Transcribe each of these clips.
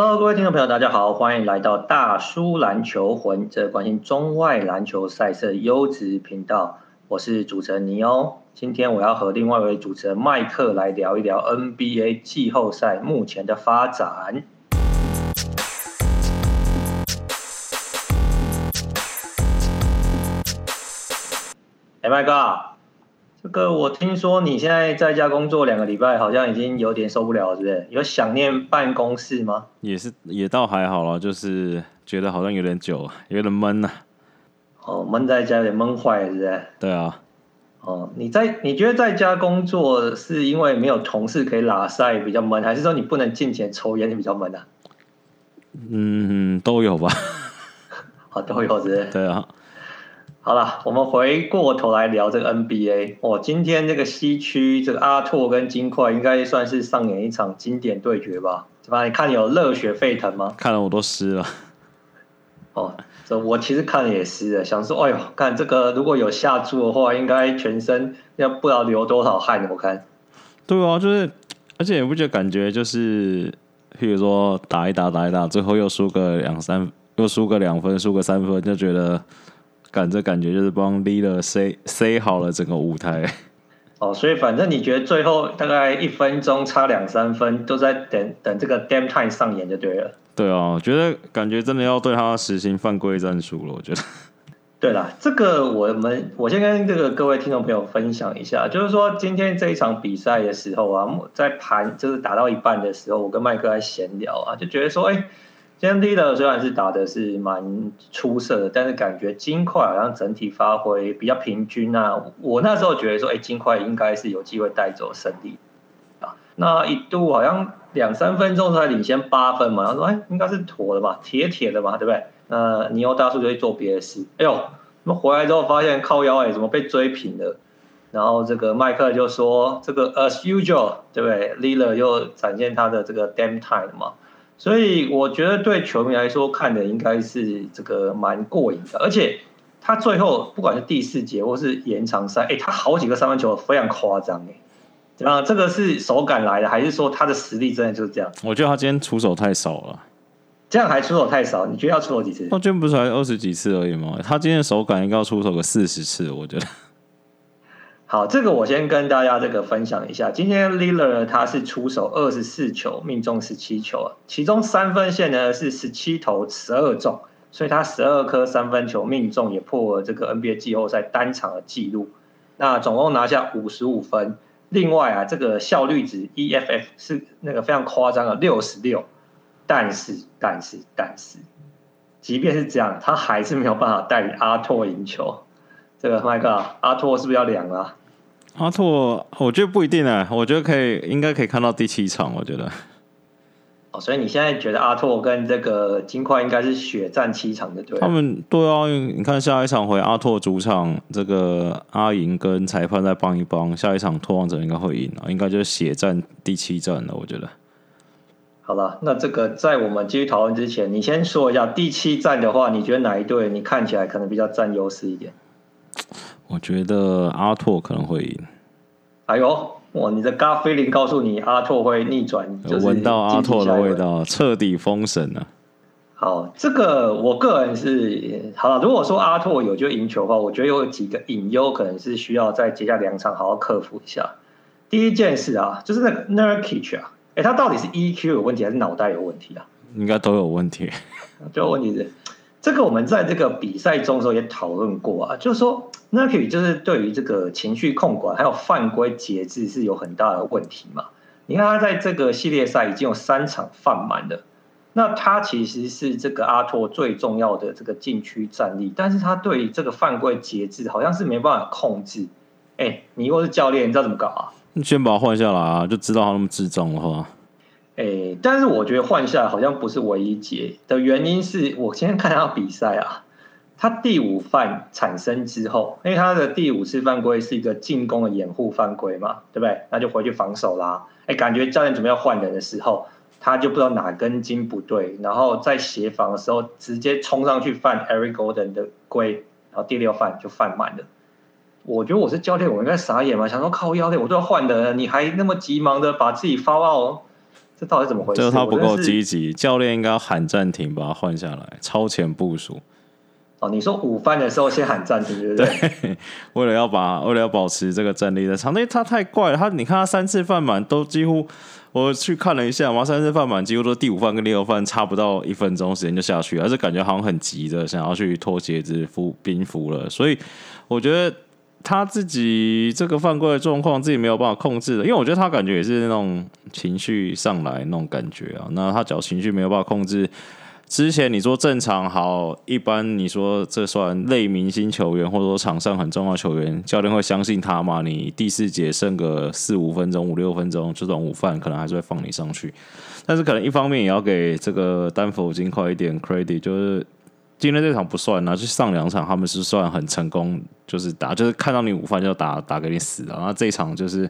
Hello，各位听众朋友，大家好，欢迎来到大叔篮球魂，这关心中外篮球赛事的优质频道。我是主持人尼欧，今天我要和另外一位主持人麦克来聊一聊 NBA 季后赛目前的发展。哎，麦哥。这个我听说你现在在家工作两个礼拜，好像已经有点受不了了，是不是？有想念办公室吗？也是，也倒还好啦，就是觉得好像有点久，有点闷呐、啊。哦，闷在家有点闷坏了，是不是？对啊。哦，你在你觉得在家工作是因为没有同事可以拉赛比较闷，还是说你不能进前抽烟比较闷啊？嗯，都有吧。好，都有，是不是？对啊。好了，我们回过头来聊这个 NBA。哦，今天这个西区，这个阿拓跟金块应该算是上演一场经典对决吧？怎么？你看有热血沸腾吗？看了我都湿了。哦，这我其实看了也湿了，想说，哎呦，看这个如果有下注的话，应该全身要不知道流多少汗。我看。对啊，就是，而且你不觉得感觉就是，譬如说打一打打一打，最后又输个两三，又输个两分，输个三分，就觉得。感这感觉就是帮 Lillard 塞塞好了整个舞台。哦，所以反正你觉得最后大概一分钟差两三分，都在等等这个 damn Time 上演就对了。对啊，我觉得感觉真的要对他实行犯规战术了。我觉得。对啦，这个我们我先跟这个各位听众朋友分享一下，就是说今天这一场比赛的时候啊，在盘就是打到一半的时候，我跟麦克在闲聊啊，就觉得说，哎。今天 Lila 虽然是打的是蛮出色的，但是感觉金块好像整体发挥比较平均啊。我那时候觉得说，哎，金块应该是有机会带走胜利啊。那一度好像两三分钟才领先八分嘛，然后说，哎，应该是妥的吧，铁铁的嘛，对不对？那尼欧大叔就会做别的事。哎呦，那么回来之后发现靠腰哎，怎么被追平了？然后这个麦克就说，这个 as usual，对不对？Lila 又展现他的这个 damn Time 嘛。所以我觉得对球迷来说看的应该是这个蛮过瘾的，而且他最后不管是第四节或是延长赛，哎，他好几个三分球非常夸张哎，怎么样？这个是手感来的，还是说他的实力真的就是这样？我觉得他今天出手太少了，这样还出手太少？你觉得要出手几次？他今天不是才二十几次而已吗？他今天的手感应该要出手个四十次，我觉得。好，这个我先跟大家这个分享一下。今天 Lillard 他是出手二十四球，命中十七球，其中三分线呢是十七投十二中，所以他十二颗三分球命中也破了这个 NBA 季后赛单场的记录。那总共拿下五十五分。另外啊，这个效率值 EFF 是那个非常夸张的六十六。但是，但是，但是，即便是这样，他还是没有办法带领阿拓赢球。这个麦克，阿拓是不是要凉了？阿拓，我觉得不一定啊，我觉得可以，应该可以看到第七场。我觉得，哦，所以你现在觉得阿拓跟这个金块应该是血战七场的对？他们对啊，你看下一场回阿拓主场，这个阿银跟裁判再帮一帮，下一场拓王者应该会赢啊，应该就是血战第七战了。我觉得。好了，那这个在我们继续讨论之前，你先说一下第七战的话，你觉得哪一队你看起来可能比较占优势一点？我觉得阿拓可能会赢。哎呦，哇！你的 gut feeling 告诉你阿拓会逆转，闻到阿拓的味道，彻底封神了。好，这个我个人是好了。如果说阿拓有就赢球的话，我觉得有几个隐忧，可能是需要在接下来两场好好克服一下。第一件事啊，就是那个 Nurkic 啊，哎，他到底是 EQ 有问题还是脑袋有问题啊？应该都有问题。就问题是。这个我们在这个比赛中的时候也讨论过啊，就是说 Nurkic 就是对于这个情绪控管还有犯规节制是有很大的问题嘛。你看他在这个系列赛已经有三场犯满了，那他其实是这个阿拓最重要的这个禁区战力，但是他对于这个犯规节制好像是没办法控制。哎，你如果是教练，你知道怎么搞啊？你先把他换下来啊，就知道他那么智障的话。诶、但是我觉得换下来好像不是唯一解的原因，是我今天看他比赛啊，他第五犯产生之后，因为他的第五次犯规是一个进攻的掩护犯规嘛，对不对？那就回去防守啦。哎、感觉教练准备要换人的时候，他就不知道哪根筋不对，然后在协防的时候直接冲上去犯 Eric Golden 的规，然后第六犯就犯满了。我觉得我是教练，我应该傻眼嘛，想说靠腰练，我都要换人，你还那么急忙的把自己发到。这到底怎么回事？就是他不够积极，教练应该要喊暂停，把他换下来，超前部署。哦，你说午饭的时候先喊暂停，对不对？对，为了要把，为了要保持这个战力的场内，他太怪了。他你看他三次犯满都几乎，我去看了一下嘛，三次犯满几乎都第五犯跟第六犯差不到一分钟时间就下去了，而且感觉好像很急的想要去脱鞋子、服冰敷了。所以我觉得他自己这个犯规的状况自己没有办法控制的，因为我觉得他感觉也是那种情绪上来那种感觉啊。那他只要情绪没有办法控制。之前你说正常好，一般你说这算类明星球员，或者说场上很重要球员，教练会相信他吗？你第四节剩个四五分钟、五六分钟，这种午饭可能还是会放你上去。但是可能一方面也要给这个丹佛金块一点 credit，就是今天这场不算啊，就上两场他们是算很成功，就是打，就是看到你午饭就打打给你死了。然后这一场就是。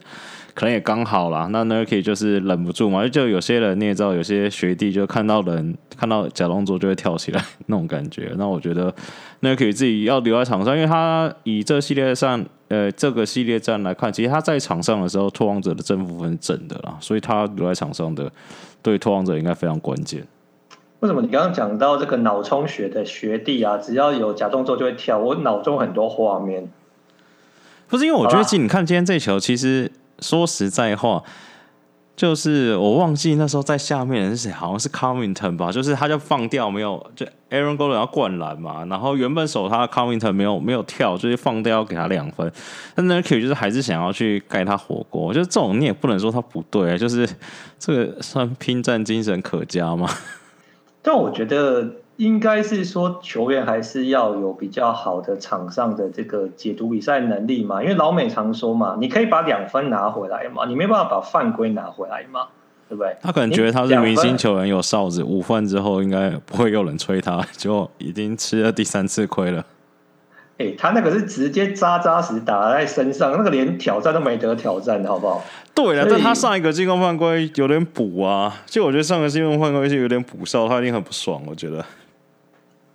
可能也刚好啦，那 Nurki 就是忍不住嘛，就有些人你也知道，有些学弟就看到人看到假动作就会跳起来那种感觉。那我觉得 Nurki 自己要留在场上，因为他以这系列上呃这个系列战来看，其实他在场上的时候，拓荒者的正负分是正的啦，所以他留在场上的对拓荒者应该非常关键。为什么你刚刚讲到这个脑充血的学弟啊，只要有假动作就会跳？我脑中很多画面，不是因为我觉得，其实你看今天这球，其实。说实在话，就是我忘记那时候在下面是谁，好像是 Covington 吧，就是他就放掉没有，就 Aaron Gordon 要灌篮嘛，然后原本守他的 Covington 没有没有跳，就是放掉要给他两分，但 Nurkic 就是还是想要去盖他火锅，我觉得这种你也不能说他不对，就是这个算拼战精神可嘉吗？但我觉得。应该是说，球员还是要有比较好的场上的这个解读比赛能力嘛，因为老美常说嘛，你可以把两分拿回来嘛，你没办法把犯规拿回来嘛，对不对？他可能觉得他是明星球员，有哨子，午饭之后应该不会有人吹他，就已经吃了第三次亏了。哎、欸，他那个是直接扎扎实打在身上，那个连挑战都没得挑战的好不好？对了，但他上一个进攻犯规有点补啊，就我觉得上个进攻犯规是有点补哨，他一定很不爽，我觉得。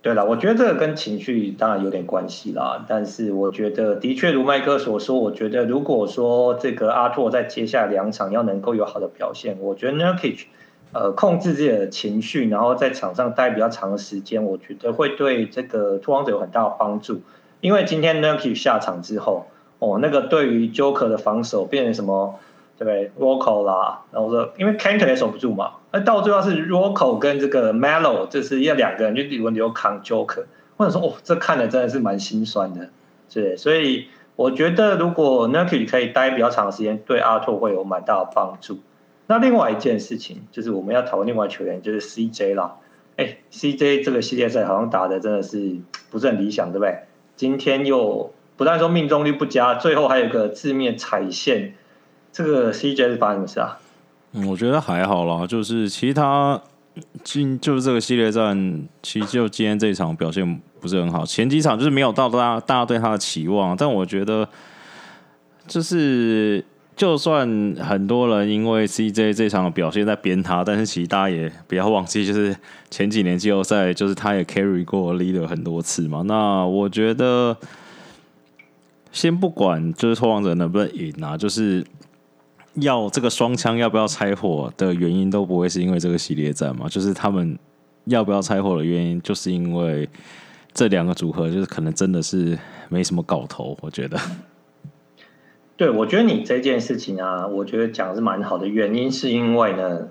对了，我觉得这个跟情绪当然有点关系啦，但是我觉得的确如麦哥所说，我觉得如果说这个阿拓在接下来两场要能够有好的表现，我觉得 Nurkic 呃控制自己的情绪，然后在场上待比较长的时间，我觉得会对这个拓荒者有很大的帮助。因为今天 Nurki 下场之后，哦，那个对于 Joker 的防守变成什么？对不对，Rocco 啦，然后说，因为 Kanter 也守不住嘛，那到最后是 Rocco 跟这个 Melo，就是要两个人就轮流扛 Joker。或者说，哦，这看的真的是蛮心酸的，对，所以我觉得如果 Nurki 可以待比较长时间，对阿拓会有蛮大的帮助。那另外一件事情就是我们要讨论另外球员，就是 CJ 啦。哎，CJ 这个系列赛好像打的真的是不是很理想，对不对？今天又不但说命中率不佳，最后还有个字面踩线。这个 CJ 是发生什么事啊？我觉得还好啦，就是其他今就是这个系列战，其实就今天这一场表现不是很好，前几场就是没有到大家大家对他的期望。但我觉得，就是就算很多人因为 CJ 这场的表现在鞭他，但是其实大家也不要忘记，就是前几年季后赛，就是他也 carry 过 leader 很多次嘛。那我觉得，先不管就是拓荒者能不能赢啊，就是。要这个双枪要不要拆火的原因都不会是因为这个系列战嘛？就是他们要不要拆火的原因，就是因为这两个组合就是可能真的是没什么搞头。我觉得，对，我觉得你这件事情啊，我觉得讲是蛮好的。原因是因为呢，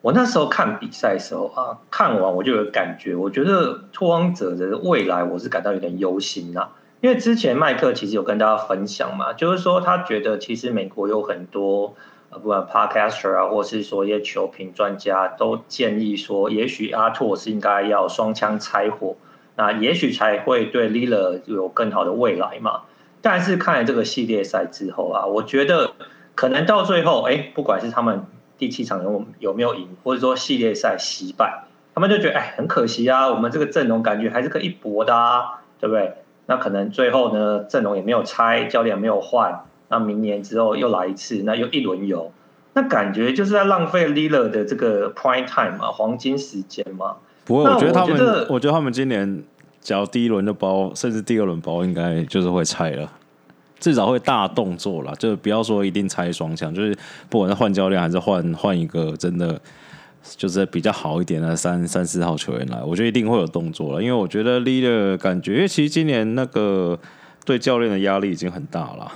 我那时候看比赛的时候啊，看完我就有感觉，我觉得拓荒者的未来我是感到有点忧心呐。因为之前麦克其实有跟大家分享嘛，就是说他觉得其实美国有很多呃，不管 podcaster 啊，或是说一些球评专家都建议说，也许阿拓是应该要双枪拆伙，那也许才会对 Lila 有更好的未来嘛。但是看了这个系列赛之后啊，我觉得可能到最后，哎，不管是他们第七场有有没有赢，或者说系列赛惜败，他们就觉得哎，很可惜啊，我们这个阵容感觉还是可以一搏的啊，对不对？那可能最后呢，阵容也没有拆，教练也没有换，那明年之后又来一次，那又一轮游，那感觉就是在浪费 Lillard 的这个 Prime Time 嘛，黄金时间嘛。不过我觉得他们，我，我觉得他们今年只要第一轮就包，甚至第二轮包，应该就是会拆了。至少会大动作啦，就不要说一定拆双枪，就是不管是换教练还是换换一个真的就是比较好一点的三三四号球员来，我觉得一定会有动作了，因为我觉得 Leader 感觉，其实今年那个对教练的压力已经很大了。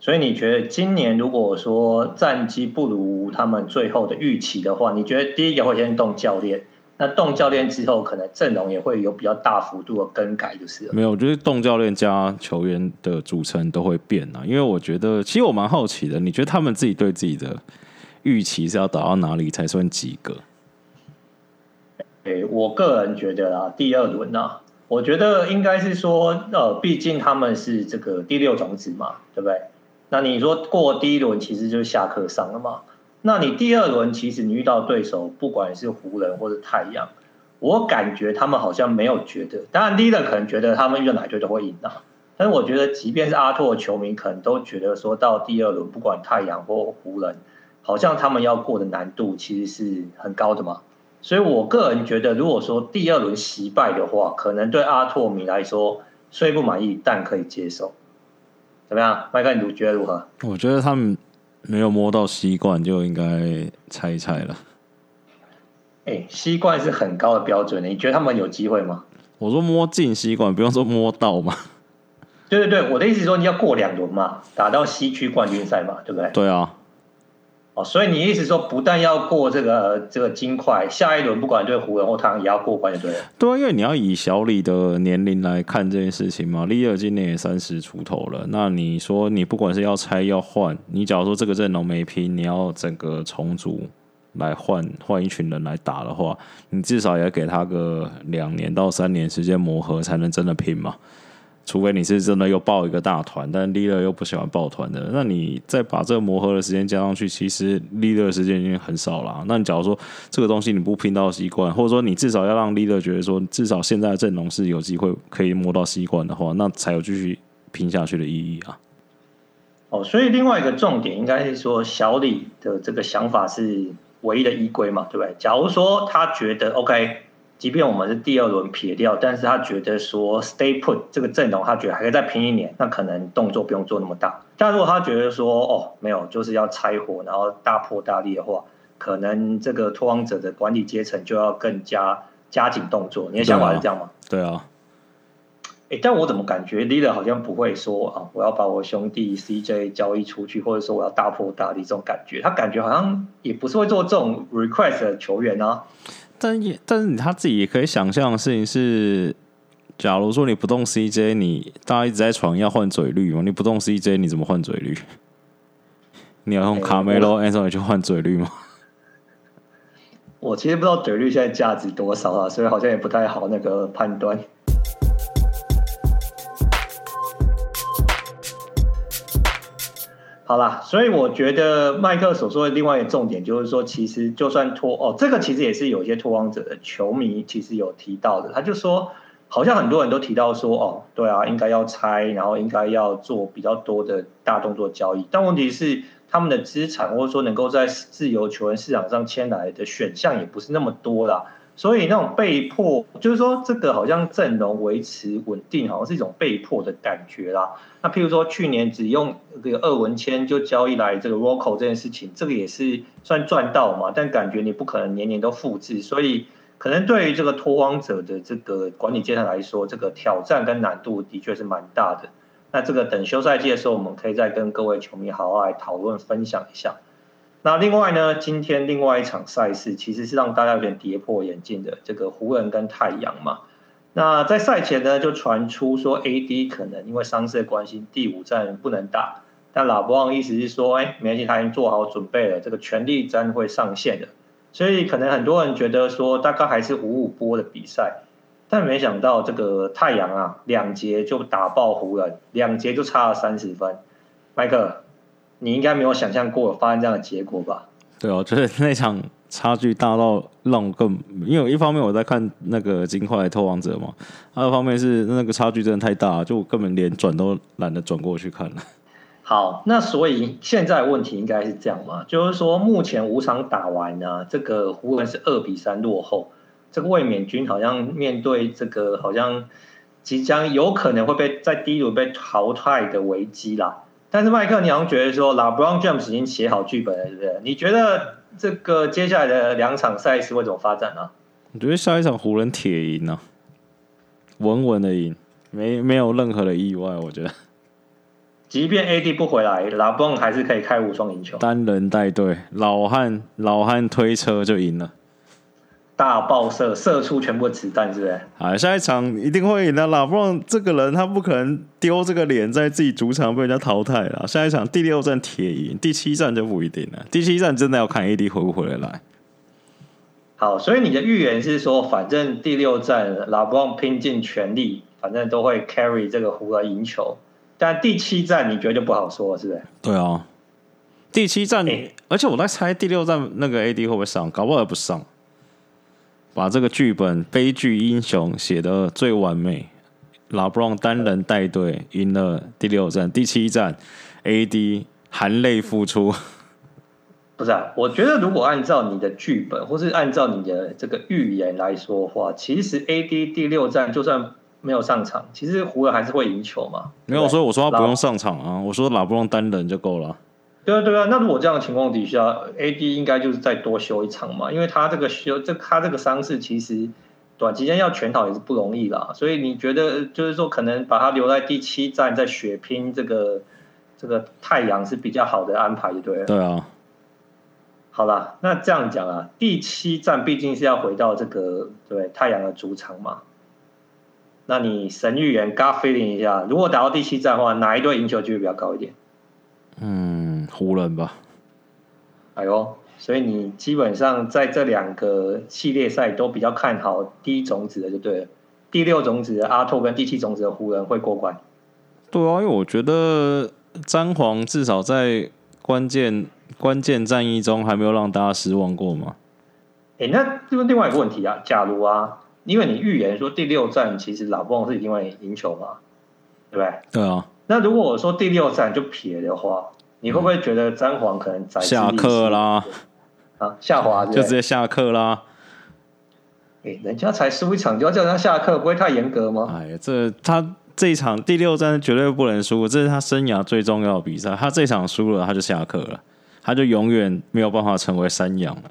所以你觉得今年如果说战绩不如他们最后的预期的话，你觉得第一个会先动教练？那动教练之后，可能阵容也会有比较大幅度的更改，就是了。没有，就是动教练加球员的组成都会变啊。因为我觉得，其实我蛮好奇的，你觉得他们自己对自己的预期是要打到哪里才算及格？诶，我个人觉得啊，第二轮啊，我觉得应该是说，呃，毕竟他们是这个第六种子嘛，对不对？那你说过第一轮，其实就是下课上了嘛。那你第二轮其实你遇到对手，不管是湖人或者太阳，我感觉他们好像没有觉得。当然第一轮可能觉得他们遇到哪队都会赢啊。但是我觉得，即便是阿拓的球迷，可能都觉得说到第二轮，不管太阳或湖人，好像他们要过的难度其实是很高的嘛。所以我个人觉得，如果说第二轮惜败的话，可能对阿拓迷来说虽不满意，但可以接受。怎么样，麦克？你觉得如何？我觉得他们。没有摸到西冠就应该猜一猜了。哎，西冠是很高的标准，你觉得他们有机会吗？我说摸进西冠，不用说摸到嘛。对对对，我的意思是说你要过两轮嘛，打到西区冠军赛嘛，对不对？对啊。所以你意思说，不但要过这个这个金块，下一轮不管对湖人或他也要过关就对了。对啊，因为你要以小李的年龄来看这件事情嘛。利尔今年也三十出头了，那你说你不管是要拆要换，你假如说这个阵容没拼，你要整个重组来换换一群人来打的话，你至少也要给他个两年到三年时间磨合，才能真的拼嘛。除非你是真的又抱一个大团，但 Lillard 又不喜欢抱团的，那你再把这个磨合的时间加上去，其实 Lillard 的时间已经很少了。那你假如说这个东西你不拼到西冠，或者说你至少要让 Lillard 觉得说，至少现在的阵容是有机会可以摸到西冠的话，那才有继续拼下去的意义啊。哦，所以另外一个重点应该是说，小李的这个想法是唯一的依归嘛，对不对？假如说他觉得 OK。即便我们是第二轮撇掉，但是他觉得说 stay put 这个阵容，他觉得还可以再拼一年，那可能动作不用做那么大。但如果他觉得说哦没有，就是要拆伙，然后大破大立的话，可能这个拓荒者的管理阶层就要更加加紧动作。你的想法是这样吗？对啊。哎、欸，但我怎么感觉 Lillard 好像不会说啊，我要把我兄弟 CJ 交易出去，或者说我要大破大立这种感觉。他感觉好像也不是会做这种 request 的球员啊。但也，但是你他自己也可以想象的事情是，假如说你不动 CJ，你大家一直在传要换嘴绿嘛？你不动 CJ，你怎么换嘴绿？你要用卡梅罗 Anthony 去换嘴绿吗？我其实不知道嘴绿现在价值多少啊，所以好像也不太好那个判断。好啦，所以我觉得麦克所说的另外一个重点就是说，其实就算脱哦，这个其实也是有些拓荒者的球迷其实有提到的，他就说，好像很多人都提到说，哦，对啊，应该要拆，然后应该要做比较多的大动作交易，但问题是他们的资产或者说能够在自由球员市场上签来的选项也不是那么多啦。所以那种被迫，就是说这个好像阵容维持稳定，好像是一种被迫的感觉啦。那譬如说去年只用这个二文签就交易来这个 Rocco 这件事情，这个也是算赚到嘛。但感觉你不可能年年都复制，所以可能对于这个拓荒者的这个管理阶层来说，这个挑战跟难度的确是蛮大的。那这个等休赛季的时候，我们可以再跟各位球迷好好来讨论分享一下。那另外呢，今天另外一场赛事其实是让大家有点跌破眼镜的，这个湖人跟太阳嘛。那在赛前呢，就传出说 AD 可能因为伤势的关系，第五战不能打。但老布朗意思是说，哎，没关系，他已经做好准备了，这个全力战会上线的。所以可能很多人觉得说，大概还是五五波的比赛。但没想到这个太阳啊，两节就打爆湖人，两节就差了三十分。麦克。你应该没有想象过发生这样的结果吧？对哦，就是那场差距大到让我更，因为一方面我在看那个金块偷王者嘛，二方面是那个差距真的太大，就我根本连转都懒得转过去看了。好，那所以现在问题应该是这样嘛，就是说目前五场打完呢，这个湖人是二比三落后，这个卫冕军好像面对这个好像。即将有可能会被在第一轮被淘汰的危机啦。但是麦克，你好像觉得说，LeBron James 已经写好剧本了，对不对？你觉得这个接下来的两场赛事会怎么发展呢？我觉得下一场湖人铁赢呢，稳稳的赢，没没有任何的意外。我觉得，即便 AD 不回来，LeBron 还是可以开无双赢球，单人带队，老汉老汉推车就赢了。大爆射，射出全部的子弹，是不是？啊，下一场一定会赢的啦！不然这个人他不可能丢这个脸在自己主场被人家淘汰了。下一场第六战铁赢，第七战就不一定了。第七战真的要看 AD 回不回来。好，所以你的预言是说，反正第六战拉布朗拼尽全力，反正都会 carry 这个湖人赢球。但第七战你觉得就不好说，是不是？对啊，第七战，欸、而且我在猜第六战那个 AD 会不会上，搞不好也不上。把这个剧本悲剧英雄写得最完美，LeBron 单人带队赢了第六战，第七战，AD 含泪复出。不是啊，我觉得如果按照你的剧本，或是按照你的这个预言来说的话，其实 AD 第六战就算没有上场，其实湖人还是会赢球嘛。没有，所以我说他不用上场啊，我说 LeBron 单人就够了。对啊，对啊，那如果这样的情况底下，AD 应该就是再多休一场嘛，因为他这个休这他这个伤势其实短期间要全好也是不容易啦，所以你觉得就是说可能把他留在第七站再血拼这个这个太阳是比较好的安排，就对了。对啊。好啦，那这样讲啊，第七站毕竟是要回到这个对太阳的主场嘛，那你神预言 God feeling 一下，如果打到第七站的话，哪一队赢球几率比较高一点？嗯，湖人吧。哎呦，所以你基本上在这两个系列赛都比较看好第一种子的，就对了。第六种子的阿拓跟第七种子的湖人会过关。对啊，因为我觉得詹皇至少在关键关键战役中还没有让大家失望过嘛。哎、欸，那这个另外一个问题啊，假如啊，因为你预言说第六战其实老布是一定会赢球嘛，对不对？对啊。那如果我说第六战就撇的话，你会不会觉得詹皇可能在下课啦？啊，下滑就直接下课啦。哎、欸，人家才输一场就要叫人家下课，不会太严格吗？哎呀，这他这一场第六战绝对不能输，这是他生涯最重要的比赛。他这场输了，他就下课了，他就永远没有办法成为山羊了。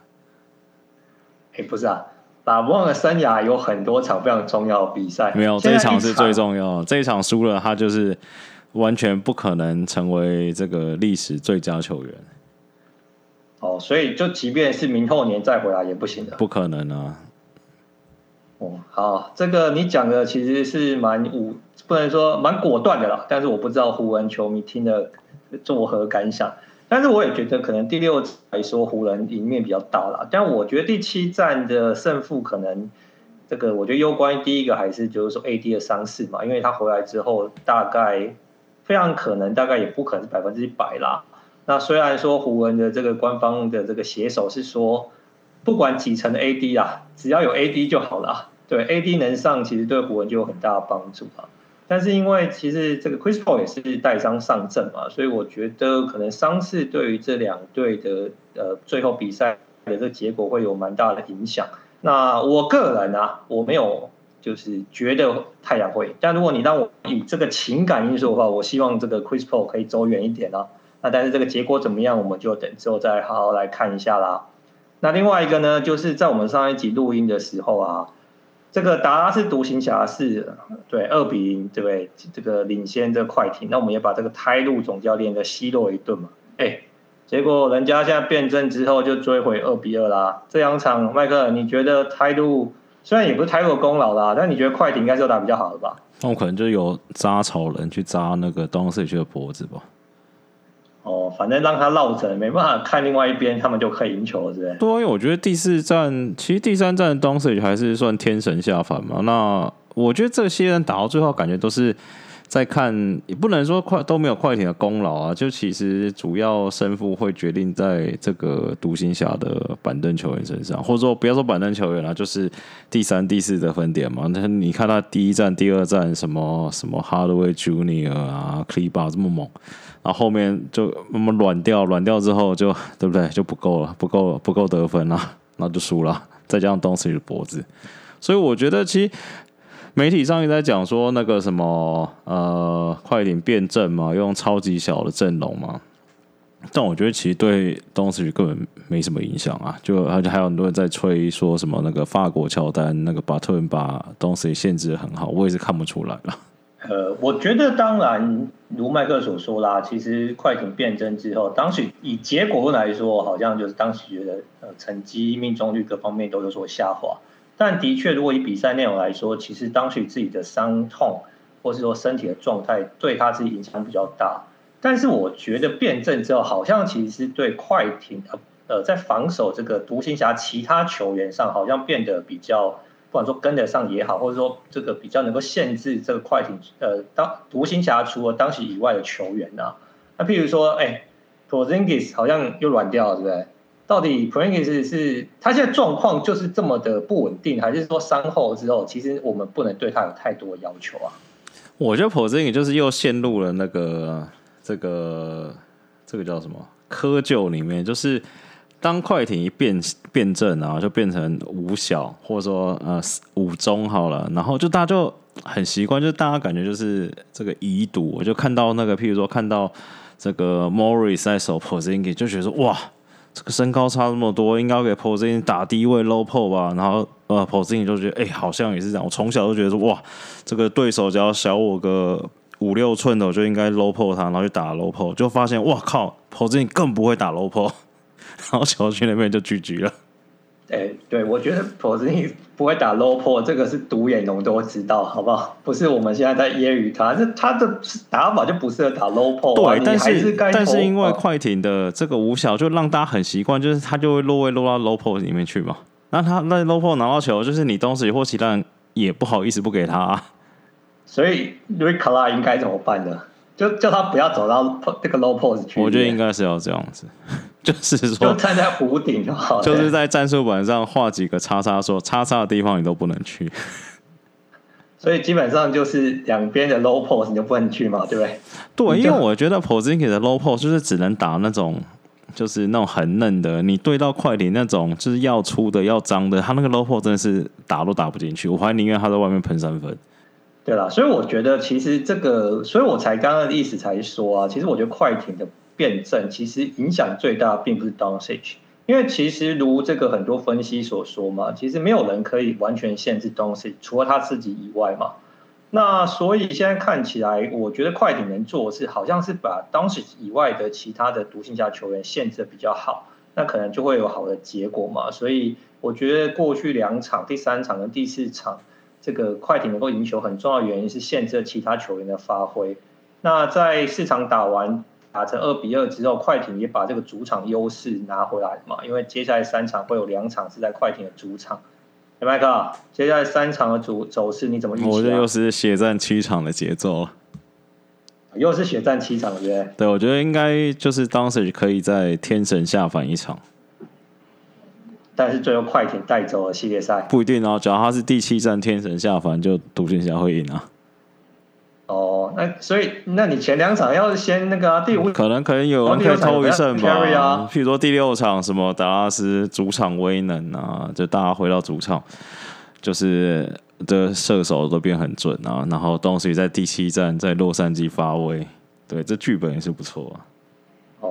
哎、欸，不是啊。打不忘的生涯有很多场非常重要的比赛，没有这一场是最重要的。这一场输了，他就是完全不可能成为这个历史最佳球员。哦，所以就即便是明后年再回来也不行的，不可能啊。哦，好，这个你讲的其实是蛮武，不能说蛮果断的啦。但是我不知道湖人球迷听了作何感想。但是我也觉得可能第六来说湖人赢面比较大啦，但我觉得第七战的胜负可能这个我觉得攸关第一个还是就是说 AD 的伤势嘛，因为他回来之后大概非常可能大概也不可能是百分之一百啦。那虽然说湖人的这个官方的这个写手是说不管几层的 AD 啊，只要有 AD 就好了，对 AD 能上其实对湖人就有很大的帮助啊。但是因为其实这个 Chris Paul 也是带伤上阵嘛，所以我觉得可能伤势对于这两队的呃最后比赛的这个结果会有蛮大的影响。那我个人啊，我没有就是觉得太阳会，但如果你让我以这个情感因素的话，我希望这个 Chris Paul 可以走远一点啊。那但是这个结果怎么样，我们就等之后再好好来看一下啦。那另外一个呢，就是在我们上一集录音的时候啊。这个达拉斯独行侠是对二比零，对不对？这个领先这快艇，那我们也把这个胎路总教练的奚落一顿嘛。哎，结果人家现在变阵之后就追回二比二啦。这两场，麦克，你觉得胎路虽然也不是太多功劳啦，但你觉得快艇应该是打比较好的吧？那我可能就有扎草人去扎那个东契奇的脖子吧。哦，反正让他落枕，没办法看另外一边，他们就可以赢球，是不是？对，因为我觉得第四站其实第三站的东契奇还是算天神下凡嘛。那我觉得这些人打到最后，感觉都是在看，也不能说快都没有快艇的功劳啊。就其实主要胜负会决定在这个独行侠的板凳球员身上，或者说不要说板凳球员了，就是第三、第四得分点嘛。那你看他第一站、第二站什么什么 Hardaway Junior 啊，Kleba 这么猛。然后后面就那么软掉，软掉之后就对不对？就不够了，不够不够得分了，然后就输了。再加上东契奇的脖子，所以我觉得其实媒体上一直在讲说那个什么呃，快艇变阵嘛，用超级小的阵容嘛。但我觉得其实对东契奇根本没什么影响啊，就而且还有很多人在吹说什么那个法国乔丹那个巴特伦把东契奇限制得很好，我也是看不出来了。呃，我觉得当然如麦克所说啦，其实快艇变阵之后，当时以结果来说，好像就是当时觉得呃成绩命中率各方面都有所下滑。但的确，如果以比赛内容来说，其实当时自己的伤痛或是说身体的状态对他自己影响比较大。但是我觉得变阵之后，好像其实是对快艇呃呃在防守这个独行侠其他球员上，好像变得比较，不管说跟得上也好，或者说这个比较能够限制这个快艇呃当独行侠除了当时以外的球员呢、啊，那譬如说哎，Porzingis 好像又软掉了，对不对？到底 Porzingis 是他现在状况就是这么的不稳定，还是说伤后之后，其实我们不能对他有太多要求啊？我觉得 Porzingis 就是又陷入了那个。这个这个叫什么？窠臼里面，就是当快艇一变变阵啊，就变成五小，或者说呃五中好了，然后就大家就很习惯，就大家感觉就是这个遗毒，我就看到那个，譬如说看到这个 Morris 在守 Porzingis 就觉得说哇，这个身高差这么多，应该给 p o s i n 打低位 low p o 吧？然后呃 p o s i n 就觉得哎、好像也是这样。我从小就觉得说哇，这个对手只要小我个。五六寸的我就应该 low p o 他，然后去打 low p o 就发现哇靠 p o s i n 更不会打 low p o 然后球区那边就 GG 了。哎、欸，对，我觉得 Porzingis 不会打 low post，这个是独眼龙都知道，好不好？不是我们现在在揶揄他，是他的打法就不适合打 low post。对，但是，是但是因为快艇的这个五小，就让大家很习惯，就是他就会落位落到 low post 里面去嘛。那他那 low post 拿到球，就是你东西或其他人也不好意思不给他、啊。所以 Rick Carlisle 应该怎么办呢？就叫他不要走到这个 low post 去。我觉得应该是要这样子，就是说就站在湖顶就好，就是在战术板上画几个叉叉，说叉叉的地方你都不能去。所以基本上就是两边的 low post 你就不能去嘛，对不对？对，因为我觉得 Porzingis 的 low post 就是只能打那种，就是那种很嫩的。你对到快艇那种就是要粗的要脏的，他那个 low post 真的是打都打不进去。我还宁愿他在外面喷三分。对啦，所以我觉得其实这个，所以我才刚刚的意思才说啊，其实我觉得快艇的辩证其实影响最大并不是 Doncic，因为其实如这个很多分析所说嘛，其实没有人可以完全限制 Doncic，除了他自己以外嘛。那所以现在看起来，我觉得快艇能做的是，好像是把 Doncic 以外的其他的独行侠球员限制的比较好，那可能就会有好的结果嘛。所以我觉得过去两场，第三场跟第四场。这个快艇能够赢球很重要的原因是限制了其他球员的发挥。那在四场打完打成二比二之后，快艇也把这个主场优势拿回来嘛。因为接下来三场会有两场是在快艇的主场。哎，麦克，接下来三场的主走势你怎么预期？我觉得又是血战七场的节奏，又是血战七场，对不对？对，我觉得应该就是当时可以在天神下凡一场。但是最后快艇带走了系列赛，不一定哦。只要他是第七战天神下凡，就独行侠会赢啊。哦，那所以那你前两场要先那个、啊、第五，可能可能有人可以偷一胜吧。啊、譬如说第六场什么达拉斯主场威能啊，就大家回到主场，就是的射手都变很准啊。然后东西在第七站在洛杉矶发威，对，这剧本也是不错啊。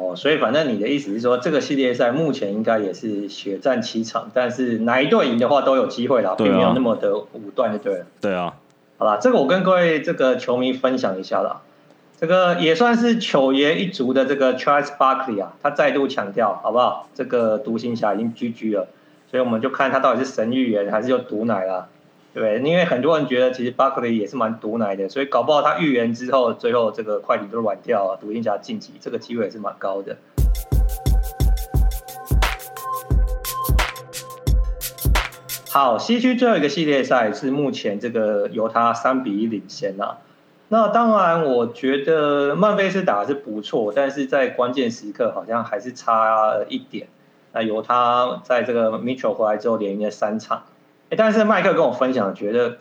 哦，所以反正你的意思是说，这个系列赛目前应该也是血战七场，但是哪一队赢的话都有机会啦，并没有那么的武断，就对了。对啊，好啦，这个我跟各位这个球迷分享一下啦。这个也算是球爷一族的这个 Charles Barkley 啊，他再度强调，好不好？这个独行侠已经 GG 了，所以我们就看他到底是神预言还是就毒奶了。对，因为很多人觉得其实巴克利也是蛮毒奶的，所以搞不好他预言之后，最后这个快艇都软掉了，独行侠晋级，这个机会也是蛮高的。好，西区最后一个系列赛是目前这个由他三比一领先啊。那当然，我觉得曼菲斯打的是不错，但是在关键时刻好像还是差一点。那由他在这个 Mitchell 回来之后连赢了三场。欸、但是麦克跟我分享，觉得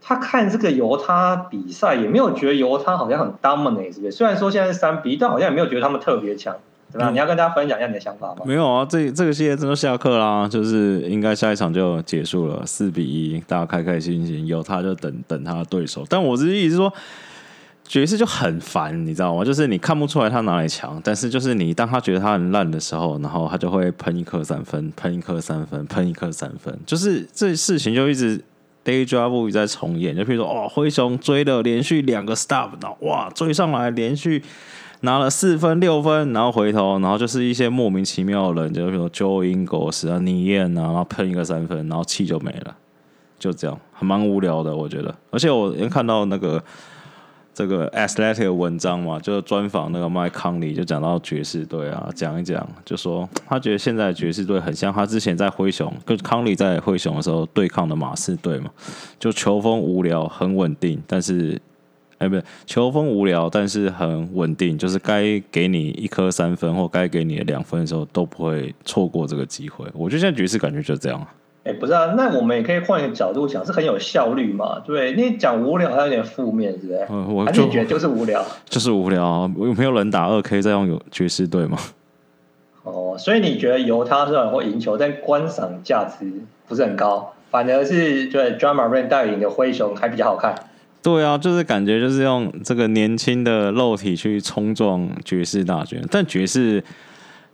他看这个犹他比赛，也没有觉得犹他好像很 dominate，是不是？虽然说现在是三比一，但好像也没有觉得他们特别强。怎么样？你要跟大家分享一下你的想法吗？没有啊，这这个系列真的下课啦，就是应该下一场就结束了，四比一，大家开开心心，有他就等等他的对手。但我是意思是说，爵士就很烦，你知道吗？就是你看不出来他哪里强，但是就是你当他觉得他很烂的时候，然后他就会喷一颗三分，喷一颗三分，喷一颗三分，就是这事情就一直 deja vu 在重演。就比如说，哦，灰熊追了连续两个 stop，然后哇，追上来连续。拿了四分六分，然后回头，然后就是一些莫名其妙的人，就比如说 Joe Ingles 啊、尼燕啊，然后喷一个三分，然后气就没了，就这样，还蛮无聊的，我觉得。而且我看到那个这个 Athletic 的文章嘛，就是专访那个 Mike Conley，就讲到爵士队啊，讲一讲，就说他觉得现在爵士队很像他之前在灰熊跟 Conley 在灰熊的时候对抗的马刺队嘛，就球风无聊，很稳定，但是。哎，不是，球风无聊，但是很稳定。就是该给你一颗三分或该给你两分的时候，都不会错过这个机会。我觉得现在爵士感觉就这样。不是啊，那我们也可以换一个角度讲，是很有效率嘛？对，你讲无聊还有点负面，是不是？嗯，我就觉得就是无聊，就是无聊。有没有人打二 K 再用有爵士队吗？哦，所以你觉得由他虽然会赢球，但观赏价值不是很高，反而是对 Ja Morant 带领的灰熊还比较好看。对啊，就是感觉就是用这个年轻的肉体去冲撞爵士大军，但爵士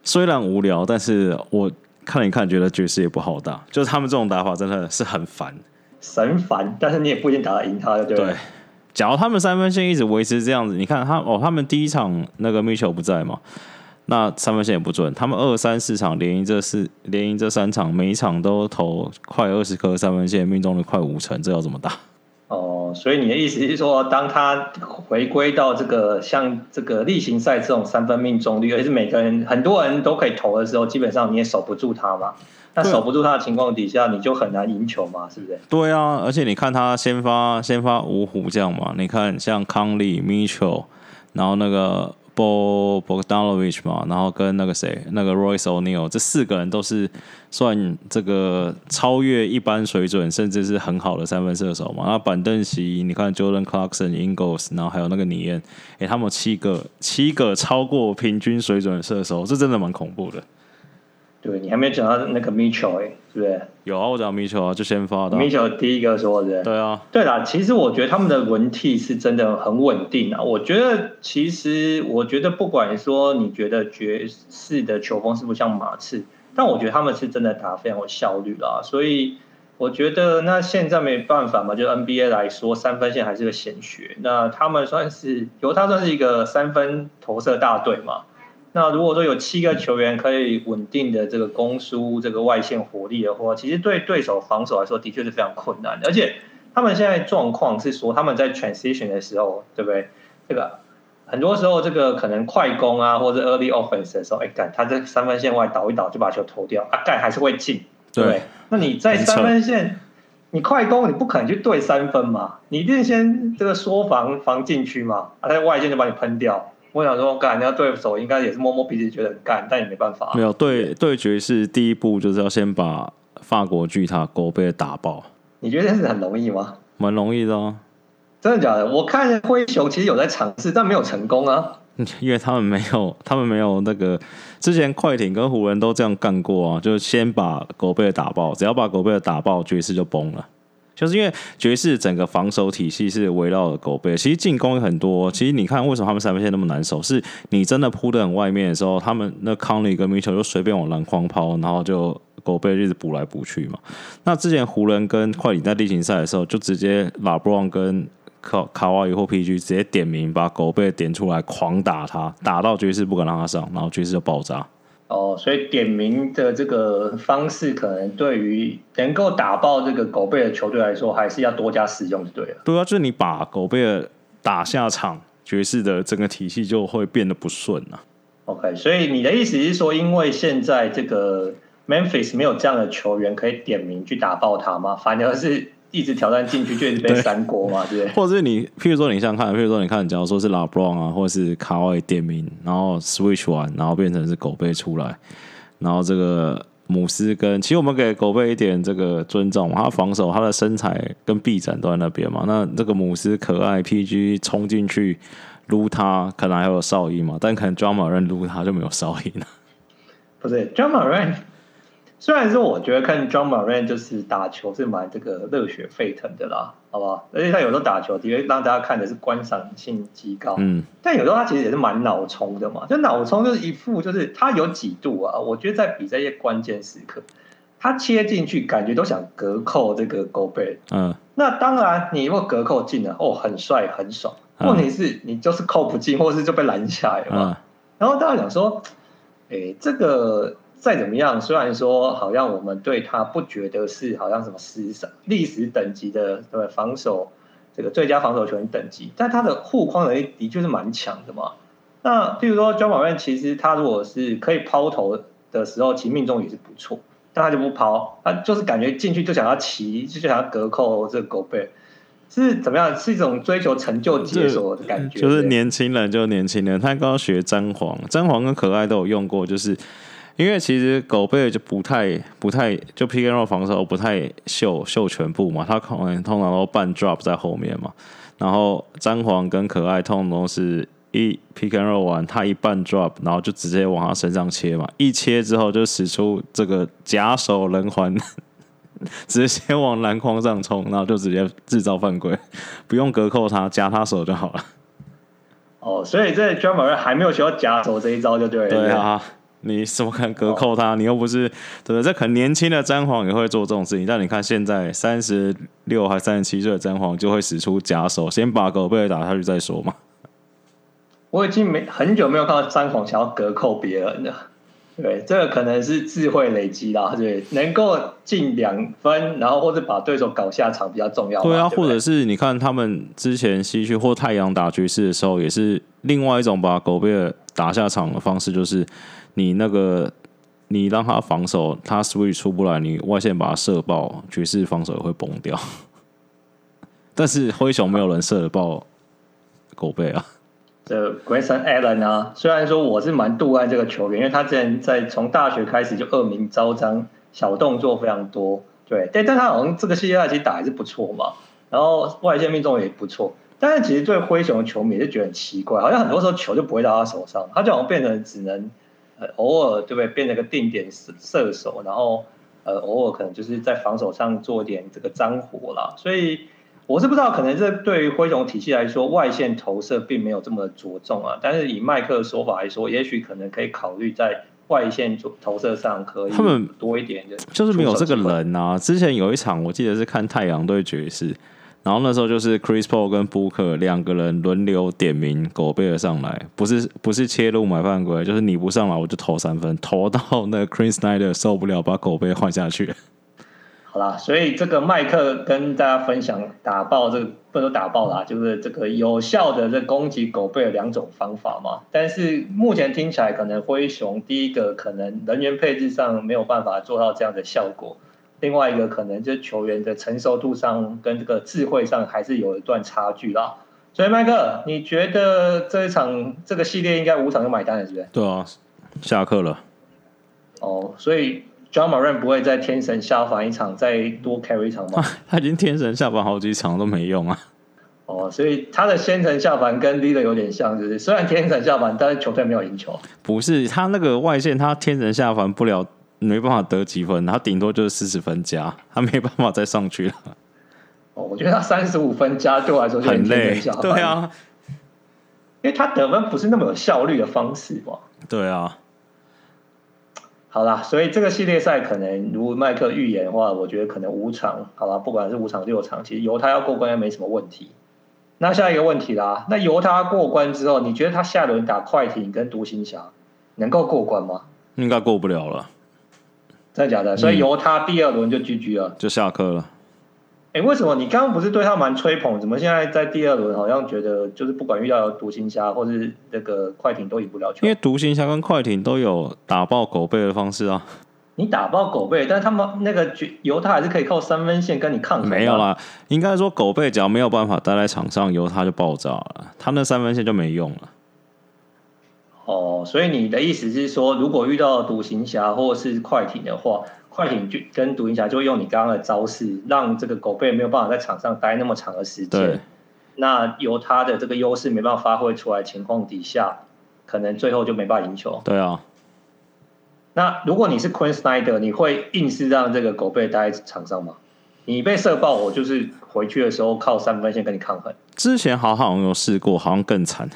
虽然无聊，但是我看一看，觉得爵士也不好打，就是他们这种打法真的是很烦，神烦。但是你也不一定打得赢他，对。对，假如他们三分线一直维持这样子，你看他哦，他们第一场那个 Mitchell 不在嘛，那三分线也不准。他们二三四场连赢这四连赢这三场，每一场都投快二十颗三分线，命中率快五成，这要怎么打？哦，所以你的意思是说，当他回归到这个像这个例行赛这种三分命中率，而且是每个人很多人都可以投的时候，基本上你也守不住他嘛？那守不住他的情况底下，你就很难赢球嘛？是不是？对啊，而且你看他先发先发五虎将嘛，你看像康利、Mitchell，然后那个。Bo Bogdanovic 嘛，然后跟那个谁，那个 Royce O'Neal，这四个人都是算这个超越一般水准，甚至是很好的三分射手嘛。那板凳席，你看 Jordan Clarkson、Ingles，然后还有那个尼恩，诶，他们七个七个超过平均水准的射手，这真的蛮恐怖的。对，你还没讲到那个 Mitchell 哎，是不是？有啊，我讲 Mitchell 啊，就先发的。Mitchell 第一个说的。对啊。对啦，其实我觉得他们的轮替是真的很稳定啊。我觉得，其实我觉得，不管说你觉得爵士的球风是不是像马刺，但我觉得他们是真的打非常有效率啦。所以我觉得，那现在没办法嘛，就 NBA 来说，三分线还是个显学。那他们算是由他算是一个三分投射大队嘛。那如果说有七个球员可以稳定的这个攻输这个外线火力的话，其实对对手防守来说的确是非常困难的。而且他们现在状况是说，他们在 transition 的时候，对不对？这个很多时候这个可能快攻啊，或者 early offense 的时候，哎干，他在三分线外倒一倒就把球投掉，啊干还是会进，对？那你在三分线，你快攻你不可能去对三分嘛，你一定先这个缩防防禁区嘛，啊在外线就把你喷掉。我想说，干人家对手应该也是摸摸鼻子觉得很干，但也没办法。没有对对决是第一步，就是要先把法国巨塔狗贝打爆。你觉得这是很容易吗？蛮容易的哦。真的假的？我看灰熊其实有在尝试，但没有成功啊。因为他们没有，他们没有那个之前快艇跟湖人都这样干过啊，就是先把狗贝打爆，只要把狗贝打爆，爵士就崩了。就是因为爵士整个防守体系是围绕着狗贝，其实进攻也很多。其实你看为什么他们三分线那么难守？是你真的扑得很外面的时候，他们那康利跟米切尔就随便往篮筐抛，然后就狗贝一直补来补去嘛。那之前湖人跟快艇在例行赛的时候，就直接拉布朗跟卡卡哇伊或 PG 直接点名把狗贝点出来狂打他，打到爵士不敢让他上，然后爵士就爆炸。哦，所以点名的这个方式，可能对于能够打爆这个狗贝的球队来说，还是要多加使用就对了。对啊，就是你把狗贝尔打下场，爵士的整个体系就会变得不顺啊。OK，所以你的意思是说，因为现在这个 Memphis 没有这样的球员可以点名去打爆他吗？反而是。一直挑战进去，就一直被三国嘛，对不对？或者是你，譬如说你想看，譬如说你看，假如说是拉布朗啊，或者是卡哇伊点名，然后 switch 完，然后变成是狗贝出来，然后这个姆斯跟，其实我们给狗贝一点这个尊重，他防守，他的身材跟臂展都在那边嘛。那这个姆斯可爱，PG 冲进去，撸他可能还有哨音嘛，但可能 Ja Morant 撸他就没有哨音了。不是 Morant 虽然说我觉得看 John Morant 就是打球是蛮这个热血沸腾的啦，好不好？而且他有时候打球的确让大家看的是观赏性极高，嗯，但有时候他其实也是蛮脑冲的嘛，就脑冲就是一副就是他有几度啊，我觉得在比赛一些关键时刻。他切进去，感觉都想隔扣这个 Gobert。嗯，那当然，你如果隔扣进了，哦，很帅很爽。问题是，你就是扣不进，或是就被拦下来嘛。嗯、然后大家讲说，哎、欸，这个再怎么样，虽然说好像我们对他不觉得是好像什么史上历史等级的对防守这个最佳防守球员等级，但他的护框能力的确是蛮强的嘛。那譬如说，Ja Morant 其实他如果是可以抛投的时候，其实命中也是不错。但他就不抛，他就是感觉进去就想要骑，就想要隔扣这个狗背是怎么样？是一种追求成就解锁的感觉。就是年轻人，就年轻人。他刚刚学詹皇，詹皇跟可爱都有用过，就是因为其实 Gobert 就不太不太就 pick and roll 防守不太秀秀全部嘛，他可能通常都半 drop 在后面嘛，然后詹皇跟可爱通常都是。一 pick and roll 完，他一半 drop，然后就直接往他身上切嘛。一切之后就使出这个假手人环，直接往篮筐上冲，然后就直接制造犯规，不用隔扣他，夹他手就好了。哦，所以这 Ja Morant 还没有学到夹手这一招就对了。对啊，你怎么可能隔扣他？哦、你又不是对不对？这很年轻的詹皇也会做这种事情，但你看现在三十六还三十七岁的詹皇就会使出假手，先把狗被打下去再说嘛。我已经没很久没有看到詹皇想要隔扣别人了，对，这个可能是智慧累积啦，对，能够进两分，然后或者把对手搞下场比较重要。对啊，对对，或者是你看他们之前西区或太阳打局势的时候，也是另外一种把狗贝尔打下场的方式，就是你那个你让他防守，他 switch 出不来，你外线把他射爆，爵士防守也会崩掉。但是灰熊没有人射得爆狗背啊。这 Grayson Allen 啊，虽然说我是蛮妒爱这个球员，因为他之前在从大学开始就恶名昭彰，小动作非常多，对，但但他好像这个系列赛其实打还是不错嘛，然后外线命中也不错，但是其实对灰熊的球迷也是觉得很奇怪，好像很多时候球就不会到他手上，他就好像变成只能呃偶尔对不对，变成个定点射射手，然后呃偶尔可能就是在防守上做点这个脏活啦，所以。我是不知道，可能这对于灰熊体系来说，外线投射并没有这么着重啊。但是以麦克的说法来说，也许可能可以考虑在外线投射上可以他们多一点的，就是没有这个人啊。之前有一场我记得是看太阳对爵士，然后那时候就是 Chris Paul 跟 Booker 两个人轮流点名狗贝尔上来，不是不是切入买犯规，就是你不上来我就投三分，投到那个 Quin Snyder 受不了，把狗贝换下去。好啦，所以这个麦克跟大家分享打爆这个不能打爆啦，就是这个有效的这攻击狗贝的两种方法嘛。但是目前听起来，可能灰熊第一个可能人员配置上没有办法做到这样的效果，另外一个可能就是球员的成熟度上跟这个智慧上还是有一段差距啦。所以麦克，你觉得这一场这个系列应该五场就买单了，是不是？对啊，下课了。哦，所以。John Morant 不会在天神下凡一场再多 carry 一场吗？他已经天神下凡好几场都没用啊。哦，所以他的先神下凡跟 Lillard 有点像，就是虽然天神下凡，但是球队没有赢球。不是他那个外线，他天神下凡不了，没办法得几分，他顶多就是四十分加，他没办法再上去了。哦，我觉得他三十五分加对我来说就很累。对啊，因为他得分不是那么有效率的方式嘛。对啊。好啦，所以这个系列赛可能如麦克预言的话，我觉得可能五场，好吧，不管是五场六场，其实犹他要过关也没什么问题。那下一个问题啦，那犹他过关之后，你觉得他下轮打快艇跟独行侠能够过关吗？应该过不了了。真的假的？所以由他第二轮就 GG 了，就下课了。哎，为什么你刚刚不是对他蛮吹捧？怎么现在在第二轮好像觉得就是不管遇到独行侠或是那个快艇都赢不了球？因为独行侠跟快艇都有打爆狗背的方式啊。你打爆狗背，但是他们那个犹他还是可以靠三分线跟你抗衡。没有啦，应该说狗背只要没有办法待在场上，犹他就爆炸了，他那三分线就没用了。哦，所以你的意思是说，如果遇到独行侠或是快艇的话？快艇就跟独行侠就会用你刚刚的招式，让这个狗贝没有办法在场上待那么长的时间。那由他的这个优势没办法发挥出来情况底下，可能最后就没办法赢球。对啊。那如果你是 Queen Snyder，你会硬是让这个狗贝待在场上吗？你被射爆，我就是回去的时候靠三分线跟你抗衡。之前好像有试过，好像更惨。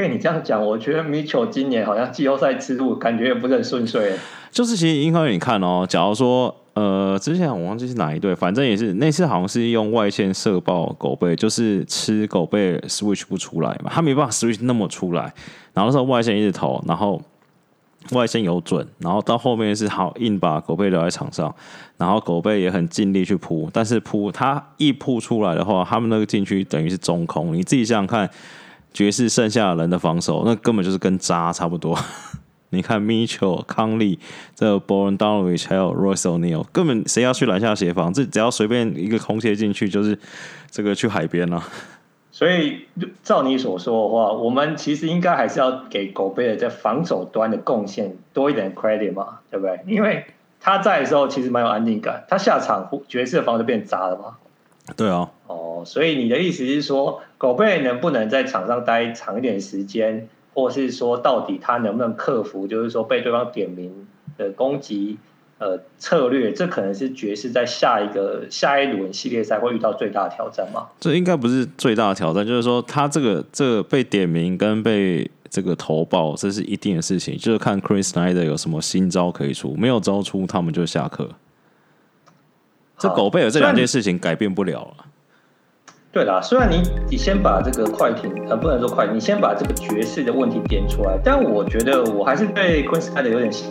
被你这样讲，我觉得 Mitchell 今年好像季后赛之路感觉也不是很顺遂。就是其实因为你看哦，假如说呃，之前我忘记是哪一队，反正也是那次好像是用外线射爆狗贝，就是吃狗贝 switch 不出来嘛，他没办法 switch 那么出来，然后那时候外线一直投，然后。外线有准，然后到后面是好硬把狗贝留在场上，然后狗贝也很尽力去扑，但是扑他一扑出来的话，他们那个禁区等于是中空。你自己想想看，爵士剩下的人的防守，那根本就是跟渣差不多。你看，Mitchell、康利、这 Bogdanovic 还有 Royce O'Neal，根本谁要去篮下协防？这只要随便一个空切进去，就是这个去海边了。所以照你所说的话，我们其实应该还是要给狗贝尔在防守端的贡献多一点 credit 嘛，对不对？因为他在的时候其实蛮有安定感，他下场爵士的防守变渣了嘛。对啊。哦，所以你的意思是说，狗贝能不能在场上待长一点时间，或是说到底他能不能克服，就是说被对方点名的攻击？呃，策略，这可能是爵士在下一个下一轮系列赛会遇到最大的挑战吗？这应该不是最大的挑战，就是说他这个这个被点名跟被这个投报，这是一定的事情，就是看 Chris Snyder 有什么新招可以出，没有招出，他们就下课。这狗贝尔这两件事情改变不了了。对啦，虽然你你先把这个快艇，呃，不能说快艇，你先把这个爵士的问题点出来，但我觉得我还是对 Quin Snyder 有点信。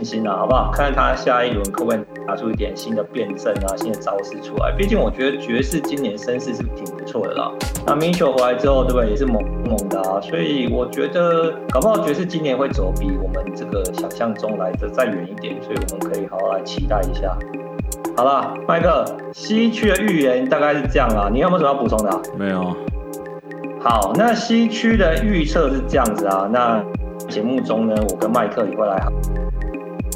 心啊，好不好？看看他下一轮可不可以拿出一点新的辩证啊，新的招式出来。毕竟我觉得爵士今年身势是挺不错的啦。那 Mitchell 回来之后，对不对？也是猛猛的啊。所以我觉得，搞不好爵士今年会走比我们这个想象中来的再远一点。所以我们可以好好来期待一下。好了，麦克，西区的预言大概是这样啊。你有没有什么要补充的啊？没有。好，那西区的预测是这样子啊。那节目中呢，我跟麦克也会来。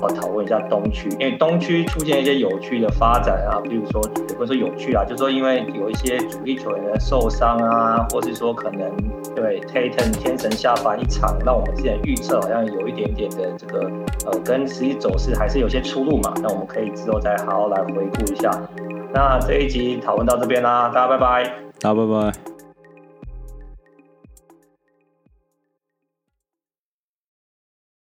我讨论一下东区，因为东区出现一些有趣的发展啊，比如说也不是说有趣啊，就是说因为有一些主力球员受伤啊，或是说可能对 Tatum 天神下凡一场，那我们之前预测好像有一点点的这个呃跟实际走势还是有些出入嘛，那我们可以之后再好好来回顾一下。那这一集讨论到这边啦，大家拜拜，大家拜拜。